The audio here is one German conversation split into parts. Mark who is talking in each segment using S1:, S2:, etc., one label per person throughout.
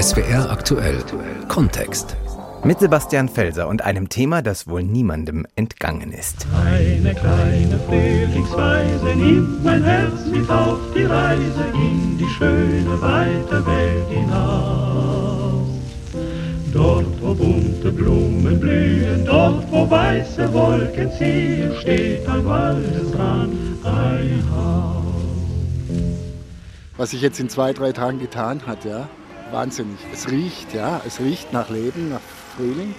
S1: SWR aktuell Kontext.
S2: Mit Sebastian Felser und einem Thema, das wohl niemandem entgangen ist.
S3: Eine kleine Frühlingsweise nimmt mein Herz mit auf die Reise in die schöne weite Welt hinaus. Dort, wo bunte Blumen blühen, dort, wo weiße Wolken ziehen, steht ein Waldesrand, ein Haus.
S4: Was sich jetzt in zwei, drei Tagen getan hat, ja, wahnsinnig. Es riecht, ja, es riecht nach Leben, nach Frühling.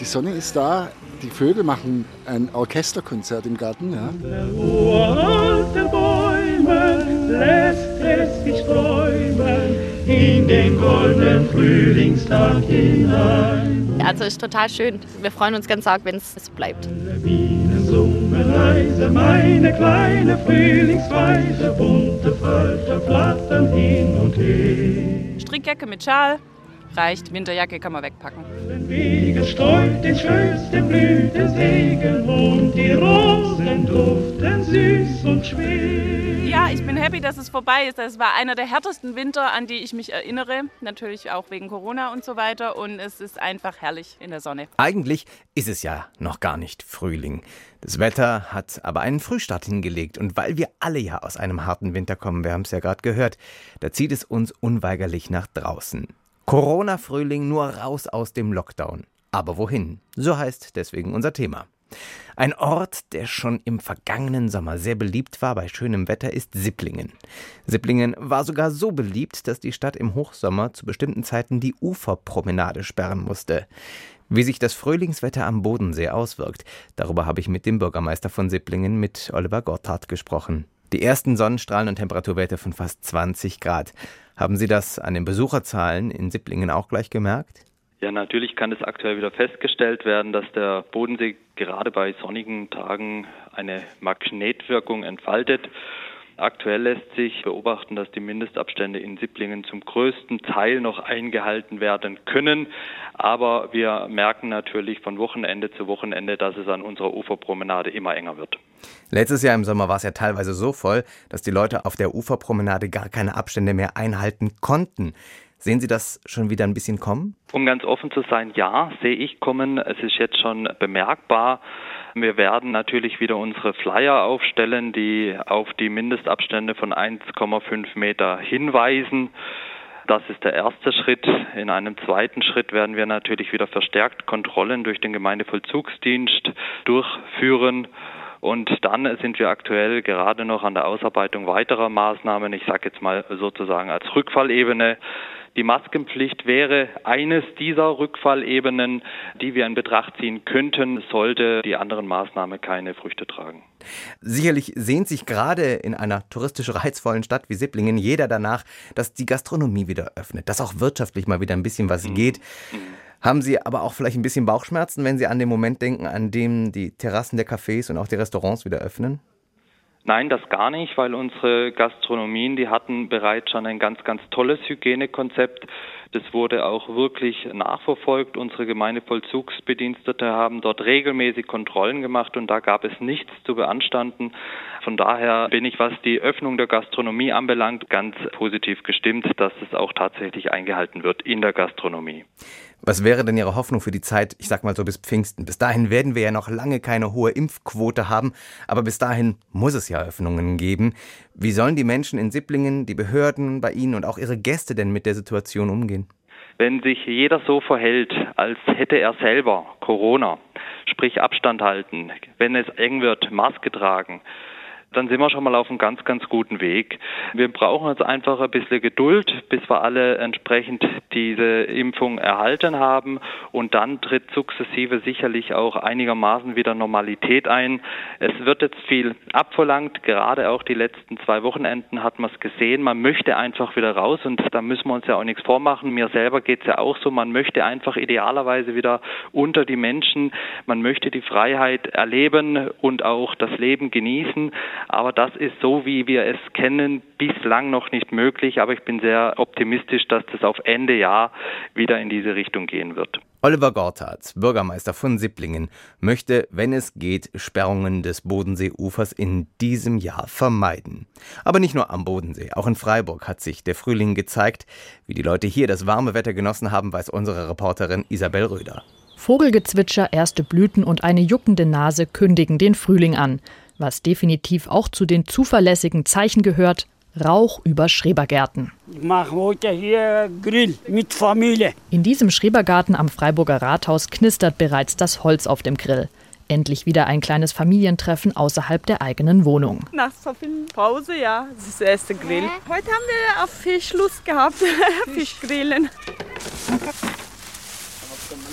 S4: Die Sonne ist da, die Vögel machen ein Orchesterkonzert im Garten. Ja.
S3: Der uralte Bäume lässt es sich träumen in den goldenen Frühlingstag hinein.
S5: Also ist total schön. Wir freuen uns ganz arg, wenn es bleibt.
S3: Bienen summen leise, meine kleine Frühlingsweise, bunte Falter flattern hin und her.
S6: Strickjacke mit Schal reicht, Winterjacke kann man wegpacken.
S3: Den Wege streut den schönsten Blütensegen und die Rosen duften süß und schwer.
S6: Ja, ich bin happy, dass es vorbei ist. Das war einer der härtesten Winter, an die ich mich erinnere. Natürlich auch wegen Corona und so weiter. Und es ist einfach herrlich in der Sonne.
S2: Eigentlich ist es ja noch gar nicht Frühling. Das Wetter hat aber einen Frühstart hingelegt. Und weil wir alle ja aus einem harten Winter kommen, wir haben es ja gerade gehört, da zieht es uns unweigerlich nach draußen. Corona-Frühling nur raus aus dem Lockdown. Aber wohin? So heißt deswegen unser Thema. Ein Ort, der schon im vergangenen Sommer sehr beliebt war bei schönem Wetter, ist Sipplingen. Sipplingen war sogar so beliebt, dass die Stadt im Hochsommer zu bestimmten Zeiten die Uferpromenade sperren musste. Wie sich das Frühlingswetter am Bodensee auswirkt, darüber habe ich mit dem Bürgermeister von Sipplingen, mit Oliver Gotthard, gesprochen. Die ersten Sonnenstrahlen und Temperaturwerte von fast 20 Grad. Haben Sie das an den Besucherzahlen in Sipplingen auch gleich gemerkt?
S7: Ja, natürlich kann es aktuell wieder festgestellt werden, dass der Bodensee gerade bei sonnigen Tagen eine Magnetwirkung entfaltet. Aktuell lässt sich beobachten, dass die Mindestabstände in Sipplingen zum größten Teil noch eingehalten werden können. Aber wir merken natürlich von Wochenende zu Wochenende, dass es an unserer Uferpromenade immer enger wird.
S2: Letztes Jahr im Sommer war es ja teilweise so voll, dass die Leute auf der Uferpromenade gar keine Abstände mehr einhalten konnten. Sehen Sie das schon wieder ein bisschen kommen?
S7: Um ganz offen zu sein, ja, sehe ich kommen. Es ist jetzt schon bemerkbar. Wir werden natürlich wieder unsere Flyer aufstellen, die auf die Mindestabstände von 1,5 Meter hinweisen. Das ist der erste Schritt. In einem zweiten Schritt werden wir natürlich wieder verstärkt Kontrollen durch den Gemeindevollzugsdienst durchführen. Und dann sind wir aktuell gerade noch an der Ausarbeitung weiterer Maßnahmen, ich sage jetzt mal sozusagen als Rückfallebene. Die Maskenpflicht wäre eines dieser Rückfallebenen, die wir in Betracht ziehen könnten, sollte die anderen Maßnahmen keine Früchte tragen.
S2: Sicherlich sehnt sich gerade in einer touristisch reizvollen Stadt wie Sipplingen jeder danach, dass die Gastronomie wieder öffnet, dass auch wirtschaftlich mal wieder ein bisschen was mhm. geht. Mhm. Haben Sie aber auch vielleicht ein bisschen Bauchschmerzen, wenn Sie an den Moment denken, an dem die Terrassen der Cafés und auch die Restaurants wieder öffnen?
S7: Nein, das gar nicht, weil unsere Gastronomien, die hatten bereits schon ein ganz, ganz tolles Hygienekonzept. Das wurde auch wirklich nachverfolgt. Unsere Gemeindevollzugsbedienstete haben dort regelmäßig Kontrollen gemacht und da gab es nichts zu beanstanden. Von daher bin ich, was die Öffnung der Gastronomie anbelangt, ganz positiv gestimmt, dass es auch tatsächlich eingehalten wird in der Gastronomie.
S2: Was wäre denn Ihre Hoffnung für die Zeit, ich sag mal so bis Pfingsten? Bis dahin werden wir ja noch lange keine hohe Impfquote haben, aber bis dahin muss es ja Öffnungen geben. Wie sollen die Menschen in Sipplingen, die Behörden bei Ihnen und auch Ihre Gäste denn mit der Situation umgehen?
S7: Wenn sich jeder so verhält, als hätte er selber Corona, sprich Abstand halten, wenn es eng wird, Maske tragen, dann sind wir schon mal auf einem ganz, ganz guten Weg. Wir brauchen jetzt einfach ein bisschen Geduld, bis wir alle entsprechend diese Impfung erhalten haben und dann tritt sukzessive sicherlich auch einigermaßen wieder Normalität ein. Es wird jetzt viel abverlangt, gerade auch die letzten zwei Wochenenden hat man es gesehen. Man möchte einfach wieder raus und da müssen wir uns ja auch nichts vormachen. Mir selber geht es ja auch so, man möchte einfach idealerweise wieder unter die Menschen, man möchte die Freiheit erleben und auch das Leben genießen. Aber das ist so, wie wir es kennen, bislang noch nicht möglich. Aber ich bin sehr optimistisch, dass das auf Ende Jahr wieder in diese Richtung gehen wird.
S2: Oliver Gortat, Bürgermeister von Sipplingen, möchte, wenn es geht, Sperrungen des Bodenseeufers in diesem Jahr vermeiden. Aber nicht nur am Bodensee, auch in Freiburg hat sich der Frühling gezeigt. Wie die Leute hier das warme Wetter genossen haben, weiß unsere Reporterin Isabel Röder.
S8: Vogelgezwitscher, erste Blüten und eine juckende Nase kündigen den Frühling an. Was definitiv auch zu den zuverlässigen Zeichen gehört, Rauch über Schrebergärten.
S9: Ich mache heute hier Grill mit Familie.
S8: In diesem Schrebergarten am Freiburger Rathaus knistert bereits das Holz auf dem Grill. Endlich wieder ein kleines Familientreffen außerhalb der eigenen Wohnung.
S10: Nach so viel Pause, ja, das ist der erste Grill. Heute haben wir auf Fisch Lust gehabt, Fischgrillen.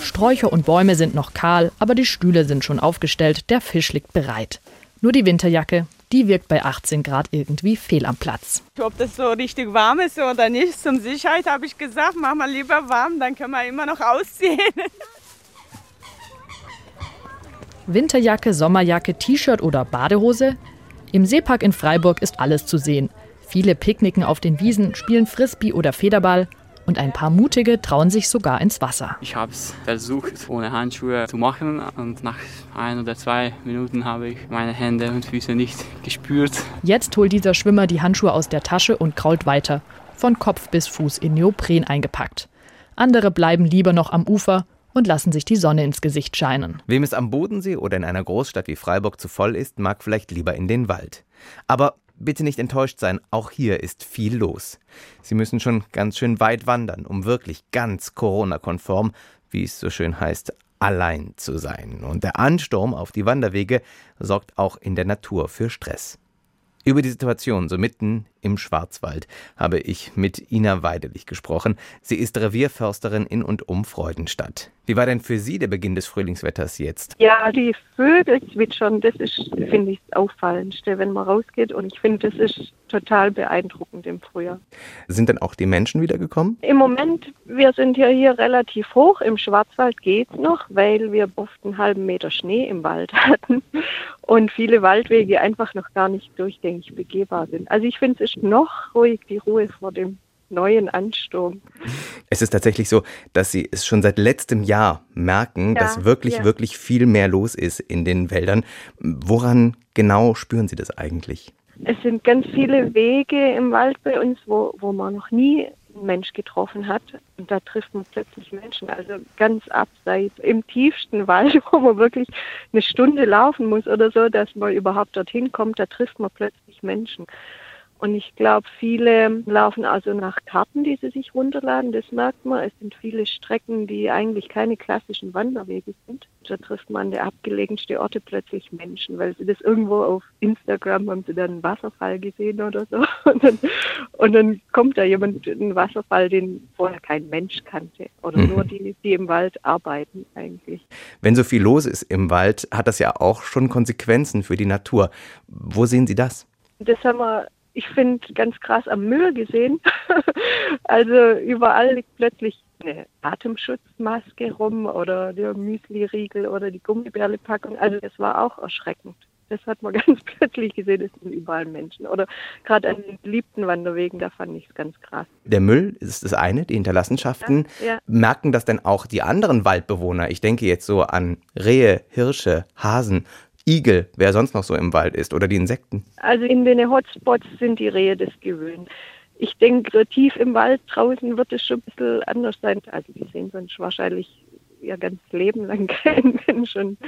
S8: Sträucher und Bäume sind noch kahl, aber die Stühle sind schon aufgestellt, der Fisch liegt bereit. Nur die Winterjacke, die wirkt bei 18 Grad irgendwie fehl am Platz.
S10: Ob das so richtig warm ist oder nicht, zum Sicherheit habe ich gesagt, mach mal lieber warm, dann können wir immer noch ausziehen.
S8: Winterjacke, Sommerjacke, T-Shirt oder Badehose? Im Seepark in Freiburg ist alles zu sehen. Viele picknicken auf den Wiesen, spielen Frisbee oder Federball und ein paar Mutige trauen sich sogar ins Wasser.
S11: Ich habe es versucht, ohne Handschuhe zu machen und nach ein oder zwei Minuten habe ich meine Hände und Füße nicht gespürt.
S8: Jetzt holt dieser Schwimmer die Handschuhe aus der Tasche und krault weiter, von Kopf bis Fuß in Neopren eingepackt. Andere bleiben lieber noch am Ufer und lassen sich die Sonne ins Gesicht scheinen.
S2: Wem es am Bodensee oder in einer Großstadt wie Freiburg zu voll ist, mag vielleicht lieber in den Wald. Aber bitte nicht enttäuscht sein, auch hier ist viel los. Sie müssen schon ganz schön weit wandern, um wirklich ganz Corona-konform, wie es so schön heißt, allein zu sein. Und der Ansturm auf die Wanderwege sorgt auch in der Natur für Stress. Über die Situation so mitten im Schwarzwald habe ich mit Ina Weidelich gesprochen. Sie ist Revierförsterin in und um Freudenstadt. Wie war denn für Sie der Beginn des Frühlingswetters jetzt?
S12: Ja, die Vögel zwitschern, das ist, finde ich, das Auffallendste, wenn man rausgeht. Und ich finde, das ist total beeindruckend im Frühjahr.
S2: Sind denn auch die Menschen wiedergekommen?
S12: Im Moment, wir sind ja hier relativ hoch. Im Schwarzwald geht noch, weil wir oft einen halben Meter Schnee im Wald hatten und viele Waldwege einfach noch gar nicht durchgängig begehbar sind. Also ich finde, es ist noch ruhig, die Ruhe vor dem neuen Ansturm.
S2: Es ist tatsächlich so, dass Sie es schon seit letztem Jahr merken, ja, dass wirklich, ja. wirklich viel mehr los ist in den Wäldern. Woran genau spüren Sie das eigentlich?
S12: Es sind ganz viele Wege im Wald bei uns, wo, wo man noch nie Mensch getroffen hat. Und da trifft man plötzlich Menschen. Also ganz abseits, im tiefsten Wald, wo man wirklich eine Stunde laufen muss oder so, dass man überhaupt dorthin kommt, da trifft man plötzlich Menschen. Und ich glaube, viele laufen also nach Karten, die sie sich runterladen. Das merkt man. Es sind viele Strecken, die eigentlich keine klassischen Wanderwege sind. Da trifft man an der abgelegensten Orte plötzlich Menschen, weil sie das irgendwo auf Instagram haben sie dann einen Wasserfall gesehen oder so. Und dann, und dann kommt da jemand, einen Wasserfall, den vorher kein Mensch kannte. Oder mhm. nur die, die im Wald arbeiten eigentlich.
S2: Wenn so viel los ist im Wald, hat das ja auch schon Konsequenzen für die Natur. Wo sehen Sie das?
S12: Das haben wir ich finde, ganz krass am Müll gesehen. also überall liegt plötzlich eine Atemschutzmaske rum oder der Müsli-Riegel oder die Gummibärle-Packung. Also das war auch erschreckend. Das hat man ganz plötzlich gesehen, es sind überall Menschen. Oder gerade an den beliebten Wanderwegen, da fand ich es ganz krass.
S2: Der Müll ist das eine, die Hinterlassenschaften. Ja, ja. Merken das denn auch die anderen Waldbewohner? Ich denke jetzt so an Rehe, Hirsche, Hasen. Igel, wer sonst noch so im Wald ist oder die Insekten?
S12: Also in den Hotspots sind die Rehe das gewöhnt. Ich denke, so tief im Wald draußen wird es schon ein bisschen anders sein. Also die sehen sonst wahrscheinlich ihr ganzes Leben lang keinen Mensch und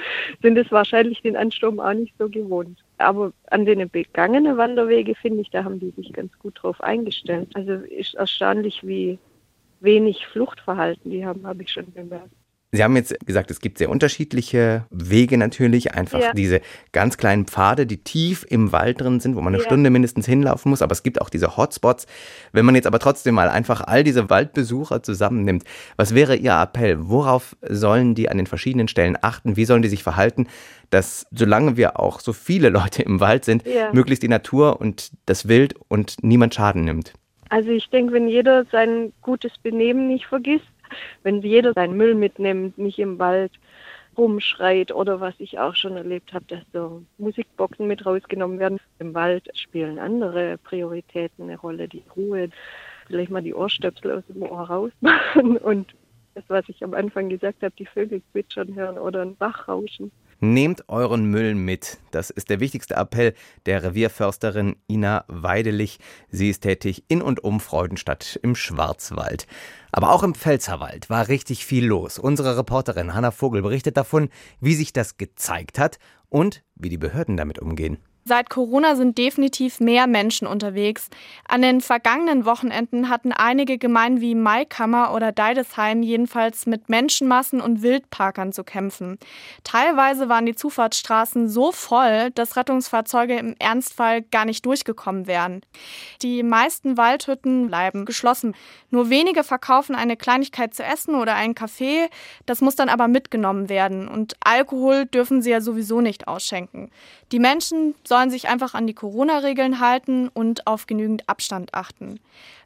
S12: sind es wahrscheinlich den Ansturm auch nicht so gewohnt. Aber an den begangenen Wanderwege, finde ich, da haben die sich ganz gut drauf eingestellt. Also ist erstaunlich, wie wenig Fluchtverhalten die haben, habe ich schon bemerkt.
S2: Sie haben jetzt gesagt, es gibt sehr unterschiedliche Wege natürlich, einfach ja. diese ganz kleinen Pfade, die tief im Wald drin sind, wo man eine ja. Stunde mindestens hinlaufen muss, aber es gibt auch diese Hotspots. Wenn man jetzt aber trotzdem mal einfach all diese Waldbesucher zusammennimmt, was wäre Ihr Appell? Worauf sollen die an den verschiedenen Stellen achten? Wie sollen die sich verhalten, dass solange wir auch so viele Leute im Wald sind, ja. möglichst die Natur und das Wild und niemand Schaden nimmt?
S12: Also ich denke, wenn jeder sein gutes Benehmen nicht vergisst, wenn jeder seinen Müll mitnimmt, nicht im Wald rumschreit oder was ich auch schon erlebt habe, dass so Musikboxen mit rausgenommen werden. Im Wald spielen andere Prioritäten eine Rolle, die Ruhe, vielleicht mal die Ohrstöpsel aus dem Ohr rausmachen und Das, was ich am Anfang gesagt habe, die Vögel zwitschern hören oder ein Bach rauschen.
S2: Nehmt euren Müll mit. Das ist der wichtigste Appell der Revierförsterin Ina Weidelich. Sie ist tätig in und um Freudenstadt im Schwarzwald. Aber auch im Pfälzerwald war richtig viel los. Unsere Reporterin Hanna Vogel berichtet davon, wie sich das gezeigt hat und wie die Behörden damit umgehen.
S13: Seit Corona sind definitiv mehr Menschen unterwegs. An den vergangenen Wochenenden hatten einige Gemeinden wie Maikammer oder Deidesheim jedenfalls mit Menschenmassen und Wildparkern zu kämpfen. Teilweise waren die Zufahrtsstraßen so voll, dass Rettungsfahrzeuge im Ernstfall gar nicht durchgekommen wären. Die meisten Waldhütten bleiben geschlossen. Nur wenige verkaufen eine Kleinigkeit zu essen oder einen Kaffee. Das muss dann aber mitgenommen werden. Und Alkohol dürfen sie ja sowieso nicht ausschenken. Die Menschen sollen sich einfach an die Corona-Regeln halten und auf genügend Abstand achten.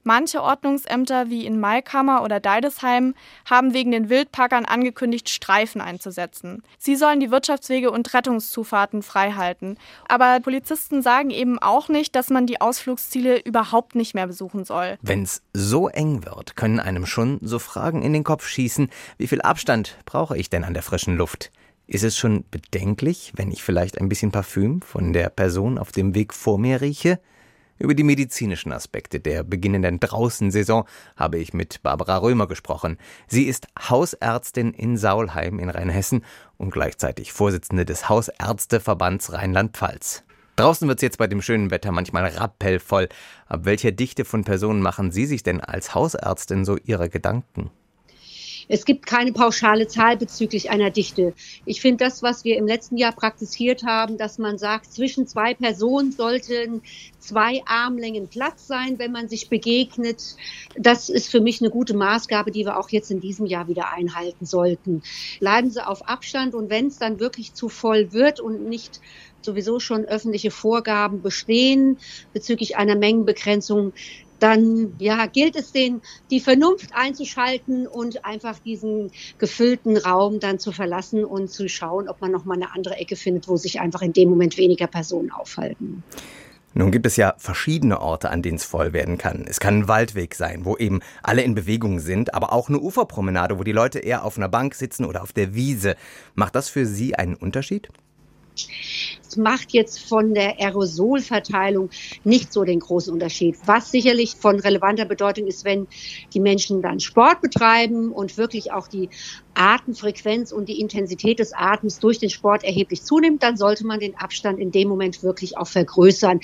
S13: Manche Ordnungsämter wie in Maikammer oder Deidesheim haben wegen den Wildparkern angekündigt, Streifen einzusetzen. Sie sollen die Wirtschaftswege und Rettungszufahrten freihalten. Aber Polizisten sagen eben auch nicht, dass man die Ausflugsziele überhaupt nicht mehr besuchen soll.
S2: Wenn's so eng wird, können einem schon so Fragen in den Kopf schießen, wie viel Abstand brauche ich denn an der frischen Luft? Ist es schon bedenklich, wenn ich vielleicht ein bisschen Parfüm von der Person auf dem Weg vor mir rieche? Über die medizinischen Aspekte der beginnenden Draußensaison habe ich mit Barbara Römer gesprochen. Sie ist Hausärztin in Saulheim in Rheinhessen und gleichzeitig Vorsitzende des Hausärzteverbands Rheinland-Pfalz. Draußen wird es jetzt bei dem schönen Wetter manchmal rappellvoll. Ab welcher Dichte von Personen machen Sie sich denn als Hausärztin so Ihre Gedanken?
S14: Es gibt keine pauschale Zahl bezüglich einer Dichte. Ich finde das, was wir im letzten Jahr praktiziert haben, dass man sagt, zwischen zwei Personen sollten zwei Armlängen Platz sein, wenn man sich begegnet. Das ist für mich eine gute Maßgabe, die wir auch jetzt in diesem Jahr wieder einhalten sollten. Bleiben Sie auf Abstand und wenn es dann wirklich zu voll wird und nicht sowieso schon öffentliche Vorgaben bestehen bezüglich einer Mengenbegrenzung, dann ja, gilt es den, die Vernunft einzuschalten und einfach diesen gefüllten Raum dann zu verlassen und zu schauen, ob man noch mal eine andere Ecke findet, wo sich einfach in dem Moment weniger Personen aufhalten.
S2: Nun gibt es ja verschiedene Orte, an denen es voll werden kann. Es kann ein Waldweg sein, wo eben alle in Bewegung sind, aber auch eine Uferpromenade, wo die Leute eher auf einer Bank sitzen oder auf der Wiese. Macht das für Sie einen Unterschied?
S14: Macht jetzt von der Aerosolverteilung nicht so den großen Unterschied. Was sicherlich von relevanter Bedeutung ist, wenn die Menschen dann Sport betreiben und wirklich auch die Atemfrequenz und die Intensität des Atems durch den Sport erheblich zunimmt, dann sollte man den Abstand in dem Moment wirklich auch vergrößern.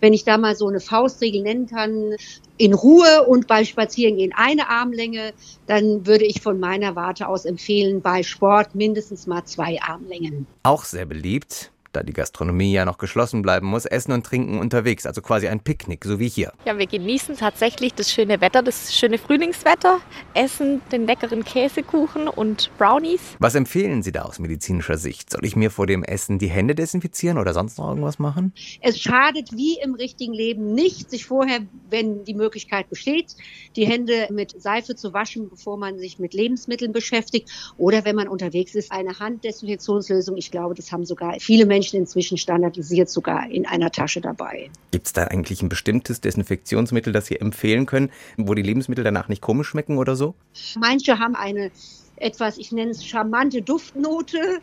S14: Wenn ich da mal so eine Faustregel nennen kann, in Ruhe und beim Spazierengehen eine Armlänge, dann würde ich von meiner Warte aus empfehlen, bei Sport mindestens mal zwei Armlängen.
S2: Auch sehr beliebt da die Gastronomie ja noch geschlossen bleiben muss, essen und trinken unterwegs, also quasi ein Picknick, so wie hier.
S5: Ja, wir genießen tatsächlich das schöne Wetter, das schöne Frühlingswetter, essen den leckeren Käsekuchen und Brownies.
S2: Was empfehlen Sie da aus medizinischer Sicht? Soll ich mir vor dem Essen die Hände desinfizieren oder sonst noch irgendwas machen?
S14: Es schadet wie im richtigen Leben nicht, sich vorher, wenn die Möglichkeit besteht, die Hände mit Seife zu waschen, bevor man sich mit Lebensmitteln beschäftigt oder wenn man unterwegs ist, eine Handdesinfektionslösung. Ich glaube, das haben sogar viele Menschen Menschen inzwischen standardisiert sogar in einer Tasche dabei.
S2: Gibt es da eigentlich ein bestimmtes Desinfektionsmittel, das Sie empfehlen können, wo die Lebensmittel danach nicht komisch schmecken oder so?
S14: Manche haben eine etwas, ich nenne es charmante Duftnote.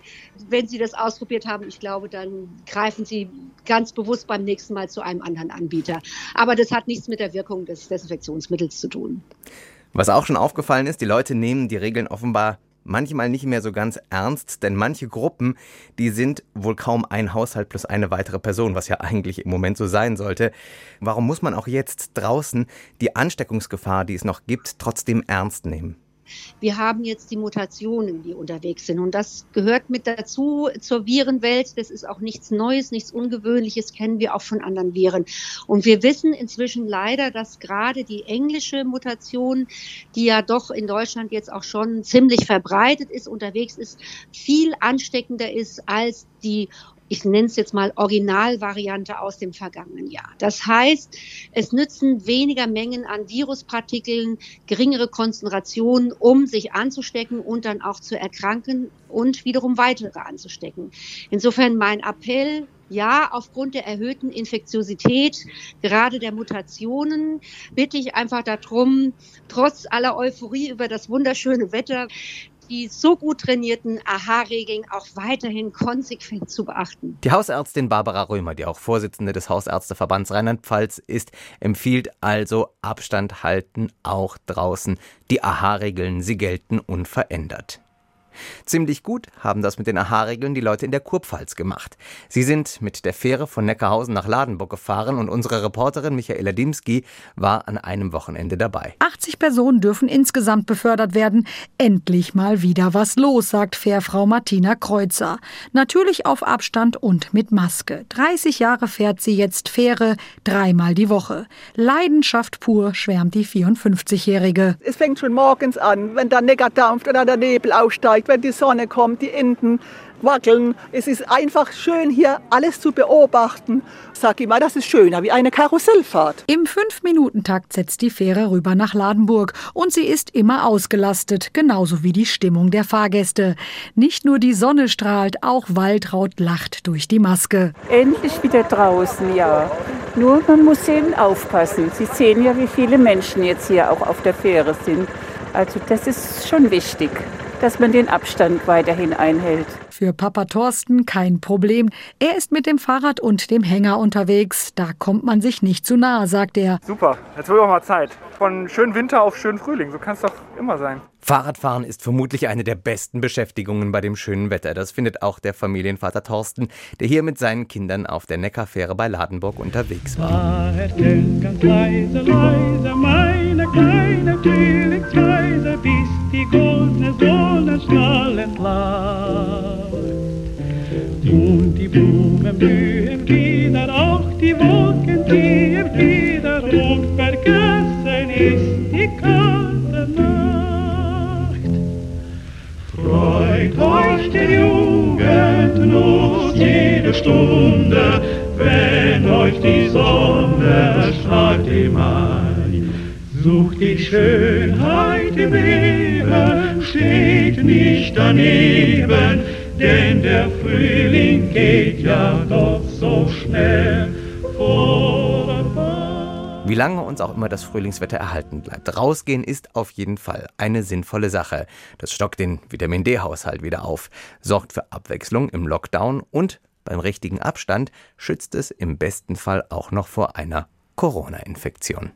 S14: Wenn Sie das ausprobiert haben, ich glaube, dann greifen Sie ganz bewusst beim nächsten Mal zu einem anderen Anbieter. Aber das hat nichts mit der Wirkung des Desinfektionsmittels zu tun.
S2: Was auch schon aufgefallen ist, die Leute nehmen die Regeln offenbar manchmal nicht mehr so ganz ernst, denn manche Gruppen, die sind wohl kaum ein Haushalt plus eine weitere Person, was ja eigentlich im Moment so sein sollte. Warum muss man auch jetzt draußen die Ansteckungsgefahr, die es noch gibt, trotzdem ernst nehmen?
S14: Wir haben jetzt die Mutationen, die unterwegs sind. Und das gehört mit dazu zur Virenwelt. Das ist auch nichts Neues, nichts Ungewöhnliches, kennen wir auch von anderen Viren. Und wir wissen inzwischen leider, dass gerade die englische Mutation, die ja doch in Deutschland jetzt auch schon ziemlich verbreitet ist, unterwegs ist, viel ansteckender ist als die ich nenne es jetzt mal Originalvariante aus dem vergangenen Jahr. Das heißt, es nützen weniger Mengen an Viruspartikeln, geringere Konzentrationen, um sich anzustecken und dann auch zu erkranken und wiederum weitere anzustecken. Insofern mein Appell, ja, aufgrund der erhöhten Infektiosität, gerade der Mutationen, bitte ich einfach darum, trotz aller Euphorie über das wunderschöne Wetter, die so gut trainierten AHA-Regeln auch weiterhin konsequent zu beachten.
S2: Die Hausärztin Barbara Römer, die auch Vorsitzende des Hausärzteverbands Rheinland-Pfalz ist, empfiehlt also Abstand halten auch draußen. Die AHA-Regeln, sie gelten unverändert. Ziemlich gut haben das mit den AHA-Regeln die Leute in der Kurpfalz gemacht. Sie sind mit der Fähre von Neckarhausen nach Ladenburg gefahren und unsere Reporterin Michaela Dimski war an einem Wochenende dabei.
S15: 80 Personen dürfen insgesamt befördert werden. Endlich mal wieder was los, sagt Fährfrau Martina Kreuzer. Natürlich auf Abstand und mit Maske. 30 Jahre fährt sie jetzt Fähre, dreimal die Woche. Leidenschaft pur, schwärmt die 54-Jährige.
S16: Es fängt schon morgens an, wenn der Neckar dampft oder der Nebel aufsteigt wenn die Sonne kommt, die Enten wackeln. Es ist einfach schön, hier alles zu beobachten. Sag immer, das ist schöner wie eine Karussellfahrt.
S15: Im Fünf-Minuten-Takt setzt die Fähre rüber nach Ladenburg und sie ist immer ausgelastet, genauso wie die Stimmung der Fahrgäste. Nicht nur die Sonne strahlt, auch Waltraud lacht durch die Maske.
S17: Endlich wieder draußen, ja. Nur man muss eben aufpassen. Sie sehen ja, wie viele Menschen jetzt hier auch auf der Fähre sind. Also das ist schon wichtig dass man den Abstand weiterhin einhält.
S15: Für Papa Thorsten kein Problem. Er ist mit dem Fahrrad und dem Hänger unterwegs. Da kommt man sich nicht zu nahe, sagt er.
S18: Super, jetzt wird auch mal Zeit. Von schönen Winter auf schönen Frühling, so kann es doch immer sein.
S2: Fahrradfahren ist vermutlich eine der besten Beschäftigungen bei dem schönen Wetter. Das findet auch der Familienvater Thorsten, der hier mit seinen Kindern auf der Neckarfähre bei Ladenburg unterwegs war.
S3: Leise, leise, meine kleine Frühlingsreise, bis die goldene Sonne strahlend lacht. Und die Blumen blühen wieder, auch die Wolken ziehen wieder, und vergessen ist die kalte Nacht. Freut euch der Jugend Lust jede Stunde, wenn euch die Sonne strahlt im Mai. Sucht die Schönheit daneben, denn der Frühling geht ja doch so schnell vorbei.
S2: Wie lange uns auch immer das Frühlingswetter erhalten bleibt, rausgehen ist auf jeden Fall eine sinnvolle Sache. Das stockt den Vitamin D-Haushalt wieder auf, sorgt für Abwechslung im Lockdown und beim richtigen Abstand schützt es im besten Fall auch noch vor einer Corona-Infektion.